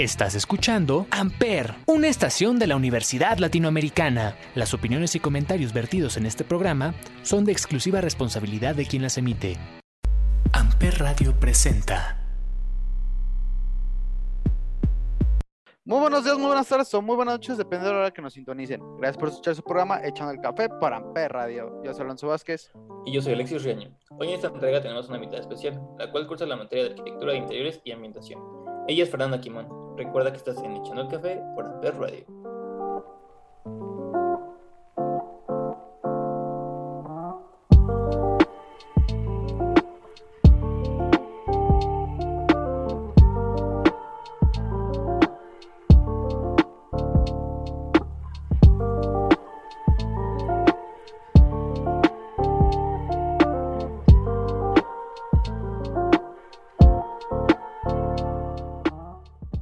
Estás escuchando Amper, una estación de la Universidad Latinoamericana. Las opiniones y comentarios vertidos en este programa son de exclusiva responsabilidad de quien las emite. Amper Radio presenta. Muy buenos días, muy buenas tardes o muy buenas noches, depende de la hora que nos sintonicen. Gracias por escuchar su programa Echando el Café para Amper Radio. Yo soy Alonso Vázquez. Y yo soy Alexis Riaño. Hoy en esta entrega tenemos una invitada especial, la cual cursa la materia de arquitectura de interiores y ambientación. Ella es Fernanda Quimón. Recuerda que estás en Echando el Café por Amper Radio.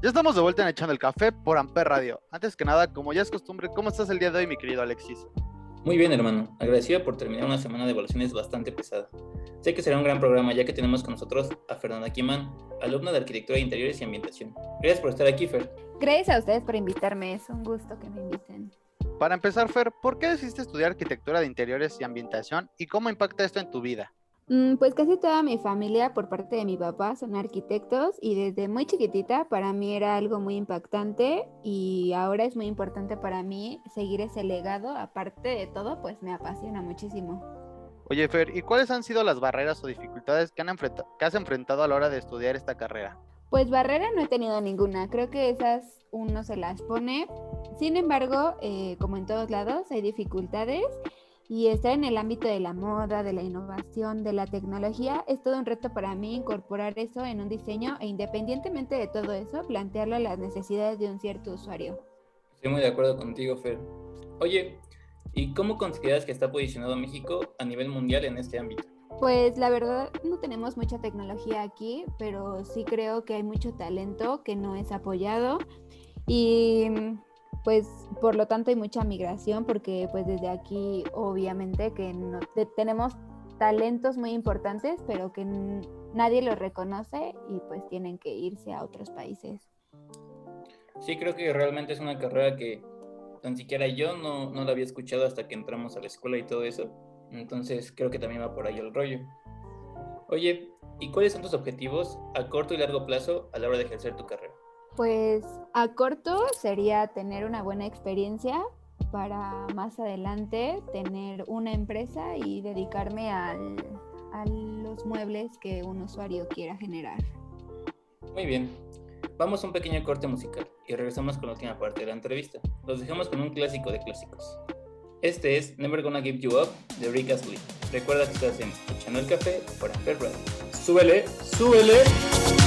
Ya estamos de vuelta en Echando el Café por Amper Radio. Antes que nada, como ya es costumbre, ¿cómo estás el día de hoy, mi querido Alexis? Muy bien, hermano. Agradecido por terminar una semana de evaluaciones bastante pesada. Sé que será un gran programa ya que tenemos con nosotros a Fernanda Quimán, alumna de Arquitectura de Interiores y Ambientación. Gracias por estar aquí, Fer. Gracias a ustedes por invitarme, es un gusto que me inviten. Para empezar, Fer, ¿por qué decidiste estudiar arquitectura de interiores y ambientación y cómo impacta esto en tu vida? Mm, Pues casi toda mi familia por parte de mi papá son arquitectos y desde muy chiquitita para mí era algo muy impactante y ahora es muy importante para mí seguir ese legado. Aparte de todo, pues me apasiona muchísimo. Oye, Fer, ¿y cuáles han sido las barreras o dificultades que, han que has enfrentado a la hora de estudiar esta carrera? Pues barrera no he tenido ninguna, creo que esas uno se las pone. Sin embargo, eh, como en todos lados, hay dificultades y estar en el ámbito de la moda, de la innovación, de la tecnología, es todo un reto para mí incorporar eso en un diseño e independientemente de todo eso, plantearlo a las necesidades de un cierto usuario. Estoy muy de acuerdo contigo, Fer. Oye, ¿y cómo consideras que está posicionado México a nivel mundial en este ámbito? Pues la verdad no tenemos mucha tecnología aquí, pero sí creo que hay mucho talento que no es apoyado y pues por lo tanto hay mucha migración porque pues desde aquí obviamente que no, te- tenemos talentos muy importantes pero que nadie los reconoce y pues tienen que irse a otros países. Sí, creo que realmente es una carrera que tan siquiera yo no, no la había escuchado hasta que entramos a la escuela y todo eso. Entonces creo que también va por ahí el rollo. Oye, ¿y cuáles son tus objetivos a corto y largo plazo a la hora de ejercer tu carrera? Pues a corto sería tener una buena experiencia para más adelante tener una empresa y dedicarme al- a los muebles que un usuario quiera generar. Muy bien. Vamos a un pequeño corte musical y regresamos con la última parte de la entrevista. Los dejamos con un clásico de clásicos. Este es Never Gonna Give You Up de Rick Astley. Recuerda que estás en Echando el Café por Amper Radio. ¡Súbele! ¡Súbele!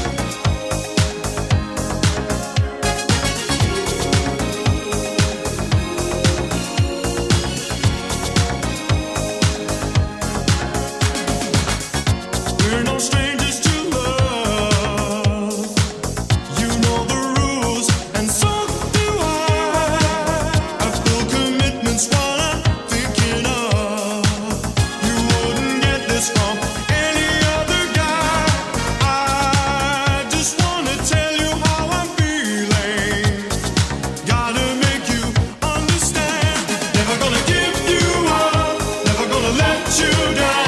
you down.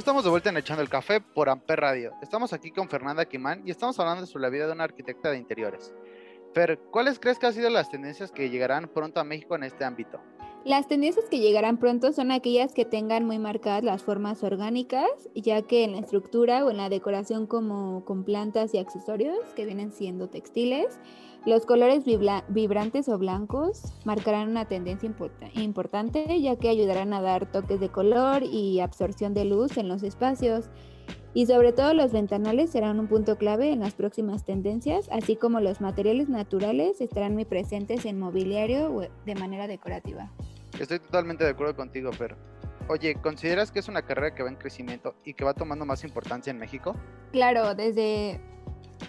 Estamos de vuelta en Echando el Café por Amper Radio. Estamos aquí con Fernanda Quimán y estamos hablando sobre la vida de una arquitecta de interiores. Fer, ¿cuáles crees que han sido las tendencias que llegarán pronto a México en este ámbito? Las tendencias que llegarán pronto son aquellas que tengan muy marcadas las formas orgánicas, ya que en la estructura o en la decoración como con plantas y accesorios que vienen siendo textiles, los colores vibra- vibrantes o blancos marcarán una tendencia importa- importante, ya que ayudarán a dar toques de color y absorción de luz en los espacios. Y sobre todo los ventanales serán un punto clave en las próximas tendencias, así como los materiales naturales estarán muy presentes en mobiliario o de manera decorativa. Estoy totalmente de acuerdo contigo, Fer. Oye, ¿consideras que es una carrera que va en crecimiento y que va tomando más importancia en México? Claro, desde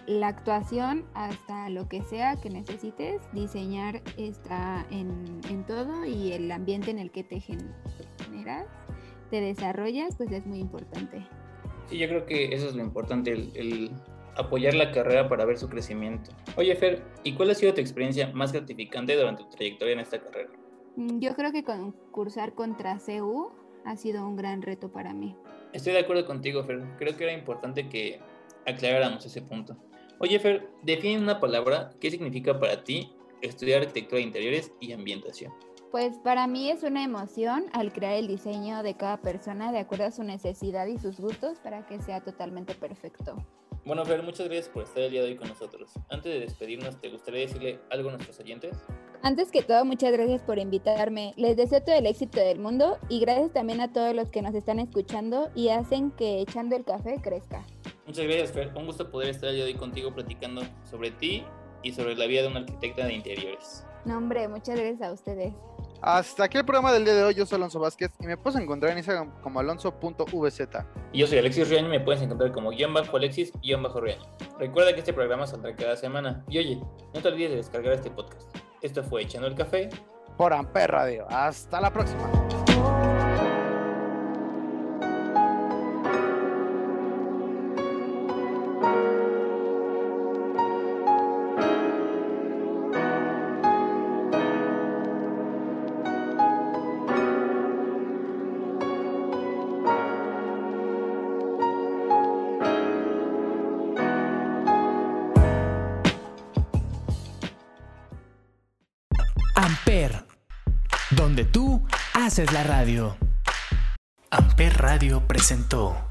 la actuación hasta lo que sea que necesites, diseñar está en, en todo y el ambiente en el que te generas, te desarrollas, pues es muy importante. Sí, yo creo que eso es lo importante, el, el apoyar la carrera para ver su crecimiento. Oye, Fer, ¿y cuál ha sido tu experiencia más gratificante durante tu trayectoria en esta carrera? Mm, Yo creo que concursar contra CU ha sido un gran reto para mí. Estoy de acuerdo contigo, Fer. Creo que era importante que aclaráramos ese punto. Oye, Fer, define una palabra qué significa para ti estudiar arquitectura de interiores y ambientación. Pues para mí es una emoción al crear el diseño de cada persona de acuerdo a su necesidad y sus gustos para que sea totalmente perfecto. Bueno, Fer, muchas gracias por estar el día de hoy con nosotros. Antes de despedirnos, ¿te gustaría decirle algo a nuestros oyentes? Antes que todo, muchas gracias por invitarme. Les deseo todo el éxito del mundo y gracias también a todos los que nos están escuchando y hacen que echando el café crezca. Muchas gracias, Fer. Un gusto poder estar de hoy contigo platicando sobre ti y sobre la vida de una arquitecta de interiores. No, hombre, muchas gracias a ustedes. Hasta aquí el programa del día de hoy. Yo soy Alonso Vázquez y me puedes encontrar en Instagram como alonso.vz. Y yo soy Alexis Riaño y me puedes encontrar como guion bajo Alexis guion bajo Riaño. Recuerda que este programa saldrá cada semana. Y oye, no te olvides de descargar este podcast. Esto fue Echando el Café. Por Amper Radio. Hasta la próxima. Amper, donde tú haces la radio. Amper Radio presentó